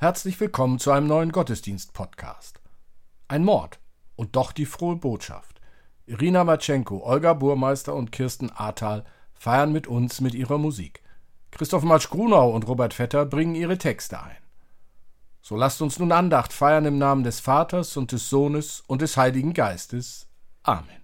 Herzlich willkommen zu einem neuen Gottesdienst-Podcast. Ein Mord und doch die frohe Botschaft. Irina Matschenko, Olga Burmeister und Kirsten Ahrtal feiern mit uns mit ihrer Musik. Christoph Matsch-Grunau und Robert Vetter bringen ihre Texte ein. So lasst uns nun Andacht feiern im Namen des Vaters und des Sohnes und des Heiligen Geistes. Amen.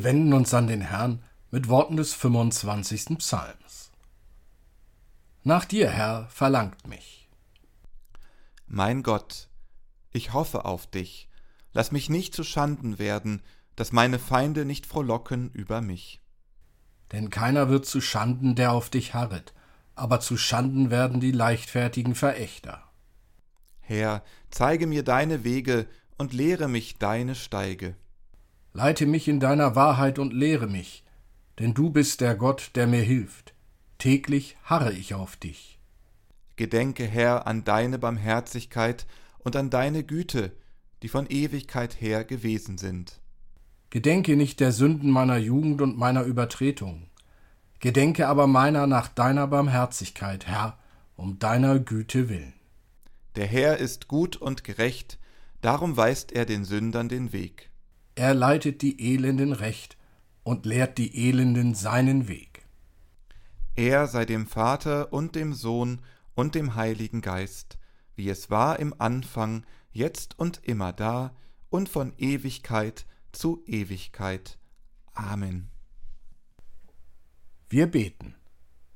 Wir wenden uns an den Herrn mit Worten des 25. Psalms. Nach dir, Herr, verlangt mich. Mein Gott, ich hoffe auf dich, lass mich nicht zu Schanden werden, dass meine Feinde nicht frohlocken über mich. Denn keiner wird zu Schanden, der auf dich harret, aber zu Schanden werden die leichtfertigen Verächter. Herr, zeige mir deine Wege und lehre mich deine Steige. Leite mich in deiner Wahrheit und lehre mich, denn du bist der Gott, der mir hilft. Täglich harre ich auf dich. Gedenke, Herr, an deine Barmherzigkeit und an deine Güte, die von Ewigkeit her gewesen sind. Gedenke nicht der Sünden meiner Jugend und meiner Übertretung. Gedenke aber meiner nach deiner Barmherzigkeit, Herr, um deiner Güte willen. Der Herr ist gut und gerecht, darum weist er den Sündern den Weg. Er leitet die Elenden recht und lehrt die Elenden seinen Weg. Er sei dem Vater und dem Sohn und dem Heiligen Geist, wie es war im Anfang, jetzt und immer da und von Ewigkeit zu Ewigkeit. Amen. Wir beten.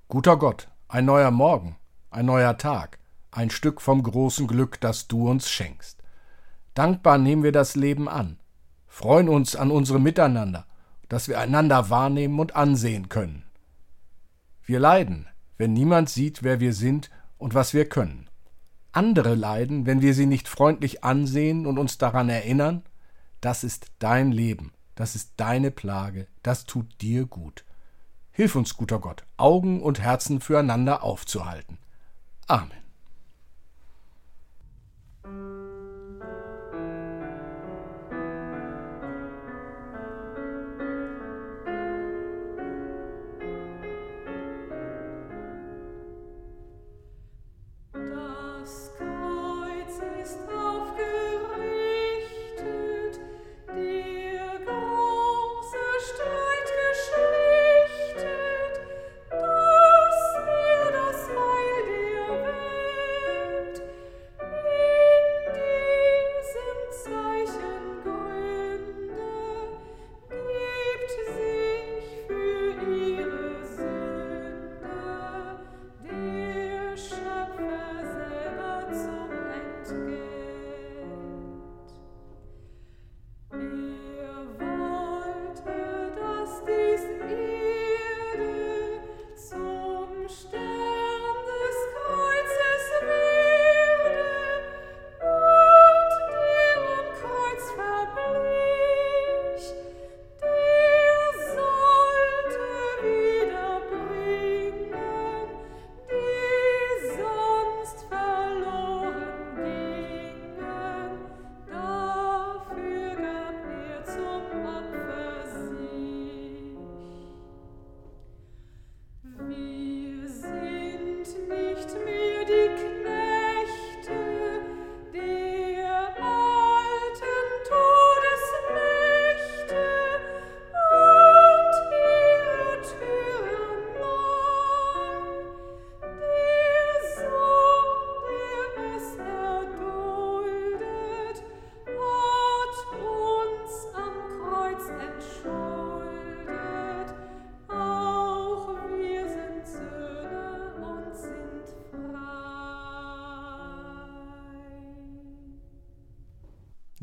Guter Gott, ein neuer Morgen, ein neuer Tag, ein Stück vom großen Glück, das du uns schenkst. Dankbar nehmen wir das Leben an freuen uns an unserem Miteinander, dass wir einander wahrnehmen und ansehen können. Wir leiden, wenn niemand sieht, wer wir sind und was wir können. Andere leiden, wenn wir sie nicht freundlich ansehen und uns daran erinnern, das ist dein Leben, das ist deine Plage, das tut dir gut. Hilf uns, guter Gott, Augen und Herzen füreinander aufzuhalten. Amen.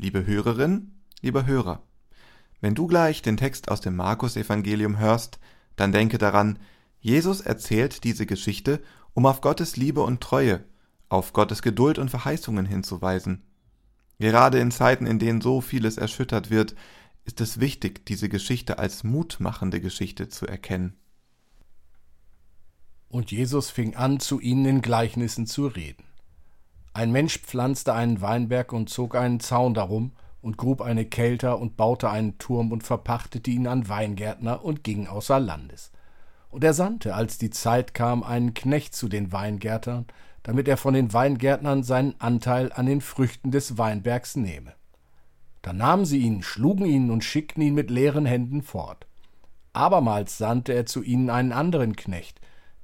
Liebe Hörerin, lieber Hörer, wenn du gleich den Text aus dem Markus-Evangelium hörst, dann denke daran, Jesus erzählt diese Geschichte, um auf Gottes Liebe und Treue, auf Gottes Geduld und Verheißungen hinzuweisen. Gerade in Zeiten, in denen so vieles erschüttert wird, ist es wichtig, diese Geschichte als mutmachende Geschichte zu erkennen. Und Jesus fing an, zu ihnen in Gleichnissen zu reden. Ein Mensch pflanzte einen Weinberg und zog einen Zaun darum und grub eine Kelter und baute einen Turm und verpachtete ihn an Weingärtner und ging außer Landes. Und er sandte, als die Zeit kam, einen Knecht zu den Weingärtnern, damit er von den Weingärtnern seinen Anteil an den Früchten des Weinbergs nehme. Da nahmen sie ihn, schlugen ihn und schickten ihn mit leeren Händen fort. Abermals sandte er zu ihnen einen anderen Knecht,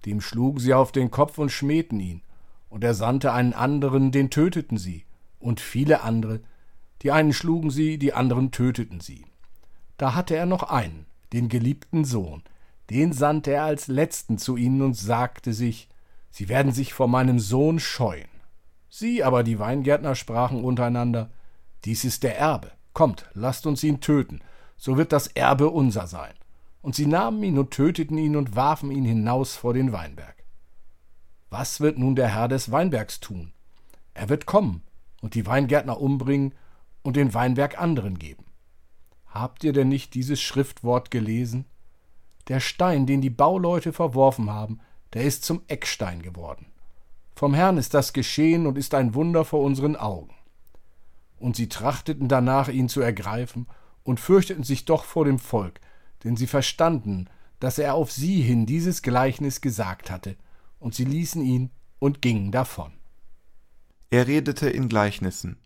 dem schlugen sie auf den Kopf und schmähten ihn, und er sandte einen anderen, den töteten sie, und viele andere, die einen schlugen sie, die anderen töteten sie. Da hatte er noch einen, den geliebten Sohn, den sandte er als letzten zu ihnen und sagte sich, Sie werden sich vor meinem Sohn scheuen. Sie aber, die Weingärtner, sprachen untereinander, Dies ist der Erbe, kommt, lasst uns ihn töten, so wird das Erbe unser sein. Und sie nahmen ihn und töteten ihn und warfen ihn hinaus vor den Weinberg. Was wird nun der Herr des Weinbergs tun? Er wird kommen und die Weingärtner umbringen und den Weinberg anderen geben. Habt ihr denn nicht dieses Schriftwort gelesen? Der Stein, den die Bauleute verworfen haben, der ist zum Eckstein geworden. Vom Herrn ist das geschehen und ist ein Wunder vor unseren Augen. Und sie trachteten danach, ihn zu ergreifen, und fürchteten sich doch vor dem Volk, denn sie verstanden, dass er auf sie hin dieses Gleichnis gesagt hatte, und sie ließen ihn und gingen davon. Er redete in Gleichnissen.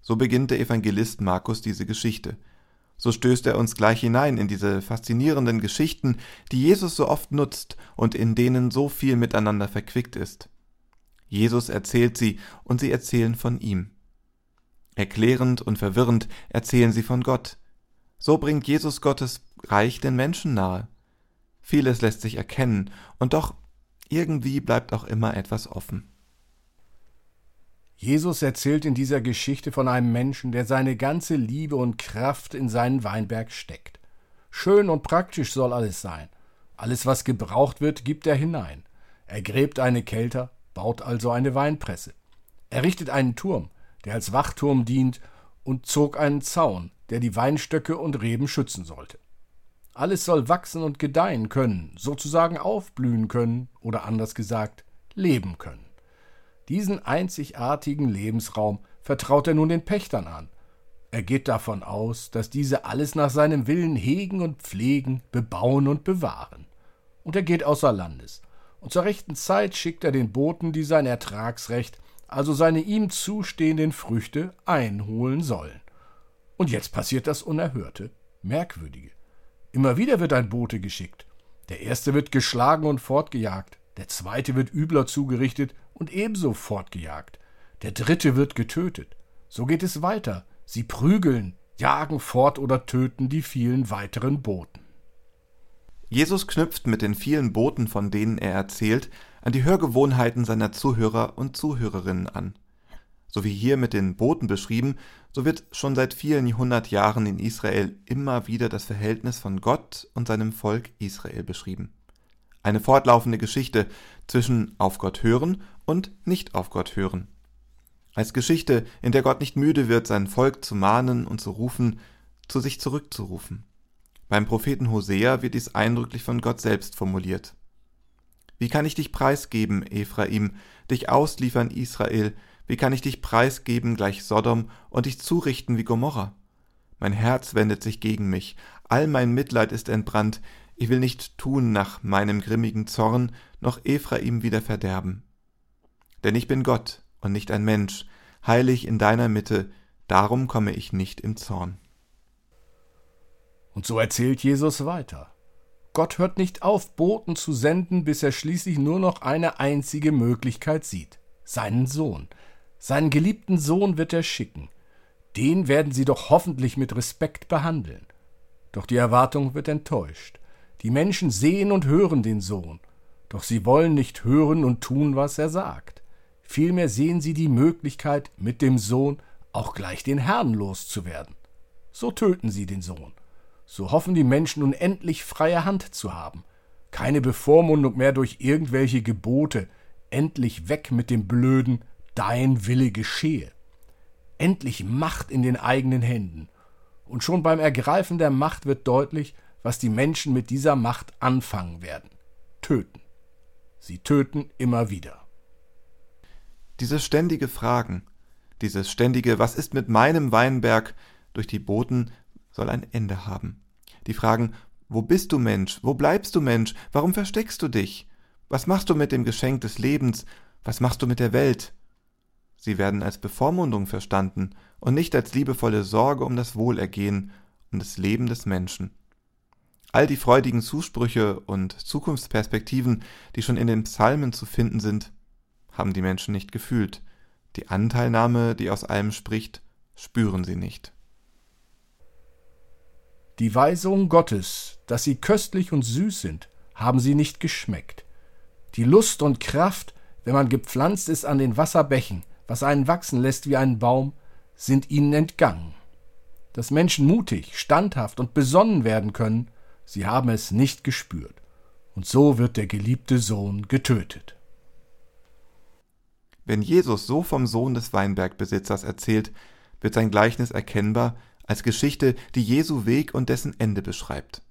So beginnt der Evangelist Markus diese Geschichte. So stößt er uns gleich hinein in diese faszinierenden Geschichten, die Jesus so oft nutzt und in denen so viel miteinander verquickt ist. Jesus erzählt sie und sie erzählen von ihm. Erklärend und verwirrend erzählen sie von Gott. So bringt Jesus Gottes Reich den Menschen nahe. Vieles lässt sich erkennen, und doch irgendwie bleibt auch immer etwas offen. Jesus erzählt in dieser Geschichte von einem Menschen, der seine ganze Liebe und Kraft in seinen Weinberg steckt. Schön und praktisch soll alles sein. Alles, was gebraucht wird, gibt er hinein. Er gräbt eine Kelter, baut also eine Weinpresse. Er richtet einen Turm, der als Wachturm dient, und zog einen Zaun, der die Weinstöcke und Reben schützen sollte. Alles soll wachsen und gedeihen können, sozusagen aufblühen können oder anders gesagt leben können. Diesen einzigartigen Lebensraum vertraut er nun den Pächtern an. Er geht davon aus, dass diese alles nach seinem Willen hegen und pflegen, bebauen und bewahren. Und er geht außer Landes. Und zur rechten Zeit schickt er den Boten, die sein Ertragsrecht, also seine ihm zustehenden Früchte, einholen sollen. Und jetzt passiert das Unerhörte, Merkwürdige. Immer wieder wird ein Bote geschickt. Der erste wird geschlagen und fortgejagt, der zweite wird übler zugerichtet und ebenso fortgejagt, der dritte wird getötet. So geht es weiter. Sie prügeln, jagen fort oder töten die vielen weiteren Boten. Jesus knüpft mit den vielen Boten, von denen er erzählt, an die Hörgewohnheiten seiner Zuhörer und Zuhörerinnen an. So wie hier mit den Boten beschrieben, so wird schon seit vielen hundert Jahren in Israel immer wieder das Verhältnis von Gott und seinem Volk Israel beschrieben. Eine fortlaufende Geschichte zwischen auf Gott hören und nicht auf Gott hören. Als Geschichte, in der Gott nicht müde wird, sein Volk zu mahnen und zu rufen, zu sich zurückzurufen. Beim Propheten Hosea wird dies eindrücklich von Gott selbst formuliert. Wie kann ich dich preisgeben, Ephraim, dich ausliefern, Israel, wie kann ich dich preisgeben gleich Sodom und dich zurichten wie Gomorra? Mein Herz wendet sich gegen mich, all mein Mitleid ist entbrannt, ich will nicht tun nach meinem grimmigen Zorn, noch Ephraim wieder verderben. Denn ich bin Gott und nicht ein Mensch, heilig in deiner Mitte, darum komme ich nicht im Zorn. Und so erzählt Jesus weiter. Gott hört nicht auf, Boten zu senden, bis er schließlich nur noch eine einzige Möglichkeit sieht, seinen Sohn, seinen geliebten Sohn wird er schicken. Den werden sie doch hoffentlich mit Respekt behandeln. Doch die Erwartung wird enttäuscht. Die Menschen sehen und hören den Sohn, doch sie wollen nicht hören und tun, was er sagt. Vielmehr sehen sie die Möglichkeit, mit dem Sohn auch gleich den Herrn loszuwerden. So töten sie den Sohn. So hoffen die Menschen nun endlich freie Hand zu haben. Keine Bevormundung mehr durch irgendwelche Gebote. Endlich weg mit dem blöden Dein Wille geschehe. Endlich Macht in den eigenen Händen. Und schon beim Ergreifen der Macht wird deutlich, was die Menschen mit dieser Macht anfangen werden. Töten. Sie töten immer wieder. Dieses ständige Fragen, dieses ständige Was ist mit meinem Weinberg durch die Boten soll ein Ende haben. Die Fragen Wo bist du Mensch? Wo bleibst du Mensch? Warum versteckst du dich? Was machst du mit dem Geschenk des Lebens? Was machst du mit der Welt? Sie werden als Bevormundung verstanden und nicht als liebevolle Sorge um das Wohlergehen, um das Leben des Menschen. All die freudigen Zusprüche und Zukunftsperspektiven, die schon in den Psalmen zu finden sind, haben die Menschen nicht gefühlt. Die Anteilnahme, die aus allem spricht, spüren sie nicht. Die Weisungen Gottes, dass sie köstlich und süß sind, haben sie nicht geschmeckt. Die Lust und Kraft, wenn man gepflanzt ist an den Wasserbächen, was einen wachsen lässt wie einen Baum, sind ihnen entgangen. Dass Menschen mutig, standhaft und besonnen werden können, sie haben es nicht gespürt. Und so wird der geliebte Sohn getötet. Wenn Jesus so vom Sohn des Weinbergbesitzers erzählt, wird sein Gleichnis erkennbar als Geschichte, die Jesu Weg und dessen Ende beschreibt.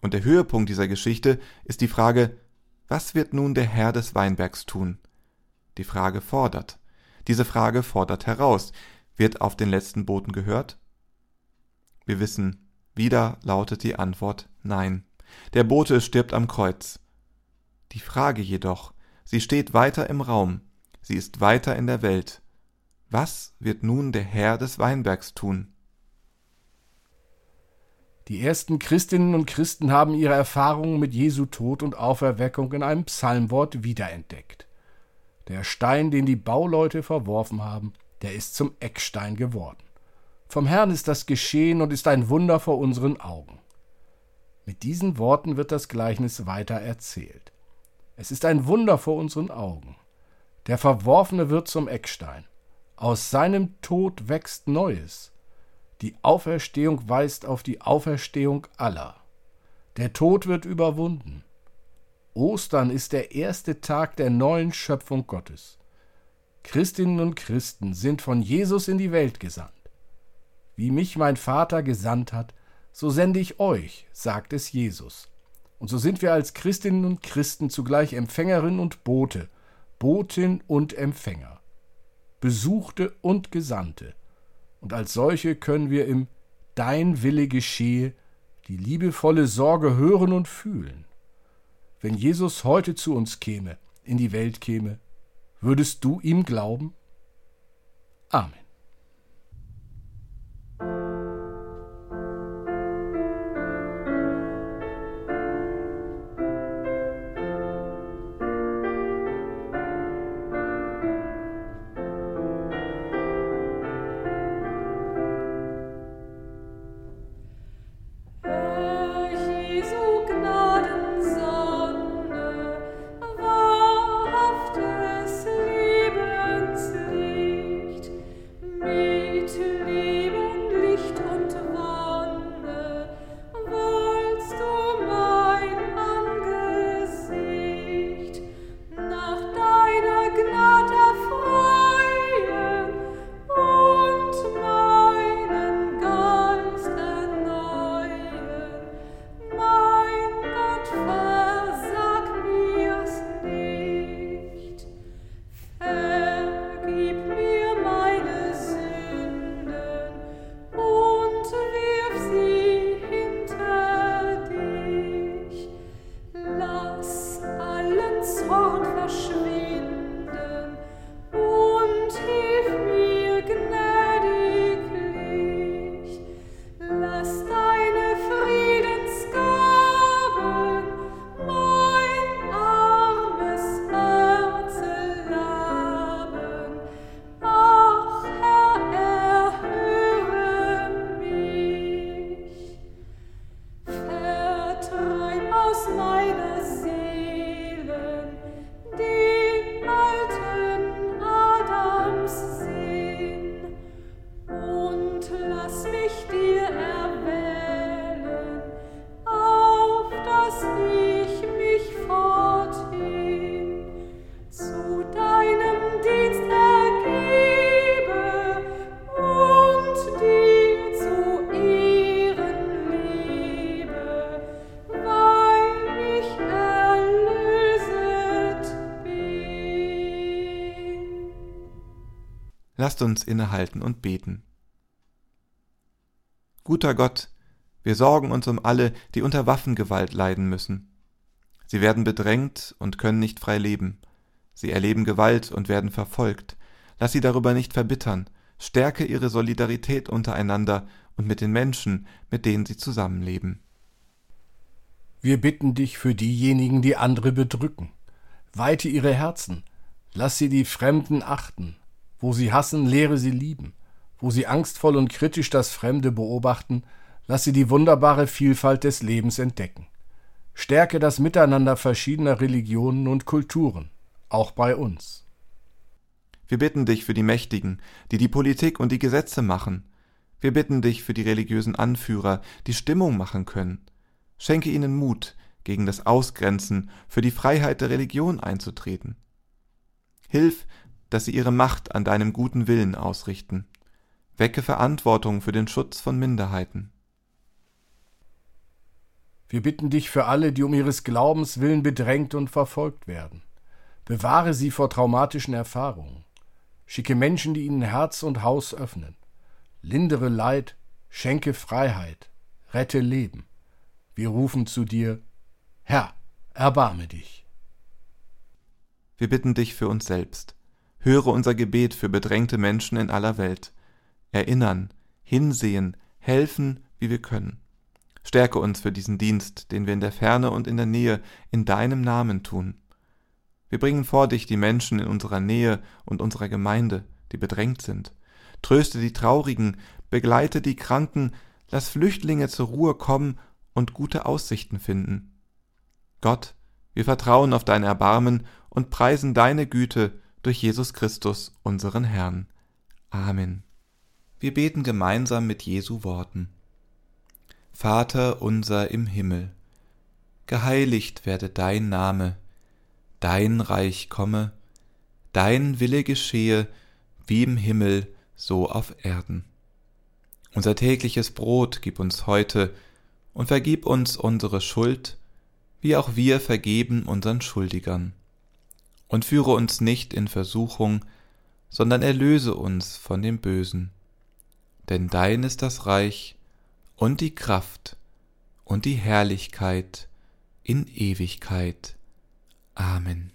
Und der Höhepunkt dieser Geschichte ist die Frage, was wird nun der Herr des Weinbergs tun? Die Frage fordert. Diese Frage fordert heraus. Wird auf den letzten Boten gehört? Wir wissen, wieder lautet die Antwort Nein. Der Bote stirbt am Kreuz. Die Frage jedoch, sie steht weiter im Raum sie ist weiter in der Welt. Was wird nun der Herr des Weinbergs tun? Die ersten Christinnen und Christen haben ihre Erfahrungen mit Jesu Tod und Auferweckung in einem Psalmwort wiederentdeckt. Der Stein, den die Bauleute verworfen haben, der ist zum Eckstein geworden. Vom Herrn ist das geschehen und ist ein Wunder vor unseren Augen. Mit diesen Worten wird das Gleichnis weiter erzählt. Es ist ein Wunder vor unseren Augen. Der Verworfene wird zum Eckstein. Aus seinem Tod wächst Neues. Die Auferstehung weist auf die Auferstehung aller. Der Tod wird überwunden. Ostern ist der erste Tag der neuen Schöpfung Gottes. Christinnen und Christen sind von Jesus in die Welt gesandt. Wie mich mein Vater gesandt hat, so sende ich euch, sagt es Jesus. Und so sind wir als Christinnen und Christen zugleich Empfängerin und Bote Botin und Empfänger, Besuchte und Gesandte, und als solche können wir im Dein Wille geschehe die liebevolle Sorge hören und fühlen. Wenn Jesus heute zu uns käme, in die Welt käme, würdest du ihm glauben? Amen. Lasst uns innehalten und beten. Guter Gott, wir sorgen uns um alle, die unter Waffengewalt leiden müssen. Sie werden bedrängt und können nicht frei leben. Sie erleben Gewalt und werden verfolgt. Lass sie darüber nicht verbittern. Stärke ihre Solidarität untereinander und mit den Menschen, mit denen sie zusammenleben. Wir bitten dich für diejenigen, die andere bedrücken. Weite ihre Herzen. Lass sie die Fremden achten. Wo sie hassen, lehre sie lieben. Wo sie angstvoll und kritisch das Fremde beobachten, lass sie die wunderbare Vielfalt des Lebens entdecken. Stärke das Miteinander verschiedener Religionen und Kulturen, auch bei uns. Wir bitten dich für die Mächtigen, die die Politik und die Gesetze machen. Wir bitten dich für die religiösen Anführer, die Stimmung machen können. Schenke ihnen Mut, gegen das Ausgrenzen, für die Freiheit der Religion einzutreten. Hilf, dass sie ihre Macht an deinem guten Willen ausrichten. Wecke Verantwortung für den Schutz von Minderheiten. Wir bitten dich für alle, die um ihres Glaubens willen bedrängt und verfolgt werden. Bewahre sie vor traumatischen Erfahrungen. Schicke Menschen, die ihnen Herz und Haus öffnen. Lindere Leid, schenke Freiheit, rette Leben. Wir rufen zu dir, Herr, erbarme dich. Wir bitten dich für uns selbst. Höre unser Gebet für bedrängte Menschen in aller Welt. Erinnern, hinsehen, helfen, wie wir können. Stärke uns für diesen Dienst, den wir in der Ferne und in der Nähe in deinem Namen tun. Wir bringen vor dich die Menschen in unserer Nähe und unserer Gemeinde, die bedrängt sind. Tröste die Traurigen, begleite die Kranken, lass Flüchtlinge zur Ruhe kommen und gute Aussichten finden. Gott, wir vertrauen auf dein Erbarmen und preisen deine Güte durch Jesus Christus, unseren Herrn. Amen. Wir beten gemeinsam mit Jesu Worten. Vater unser im Himmel, geheiligt werde dein Name, dein Reich komme, dein Wille geschehe, wie im Himmel, so auf Erden. Unser tägliches Brot gib uns heute und vergib uns unsere Schuld, wie auch wir vergeben unseren Schuldigern und führe uns nicht in Versuchung, sondern erlöse uns von dem Bösen. Denn dein ist das Reich und die Kraft und die Herrlichkeit in Ewigkeit. Amen.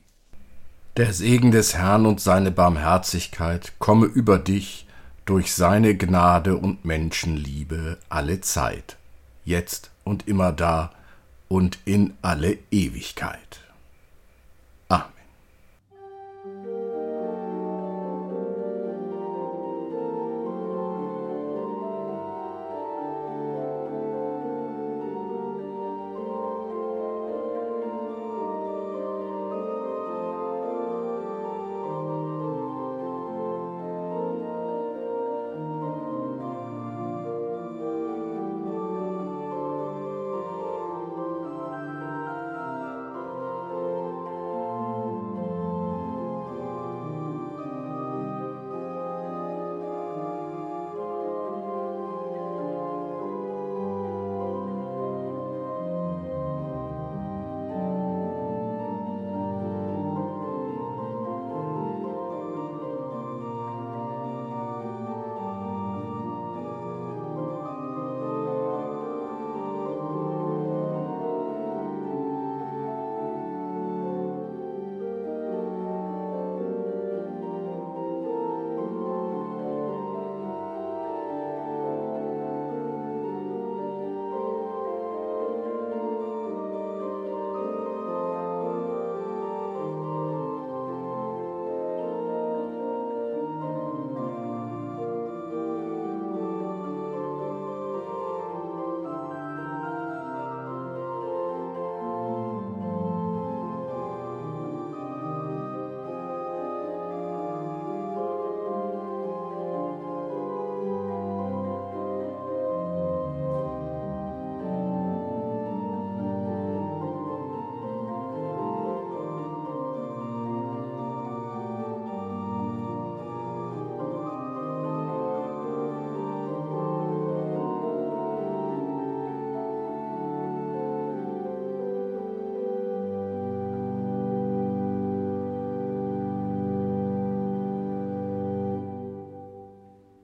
Der Segen des Herrn und seine Barmherzigkeit komme über dich durch seine Gnade und Menschenliebe alle Zeit, jetzt und immer da und in alle Ewigkeit.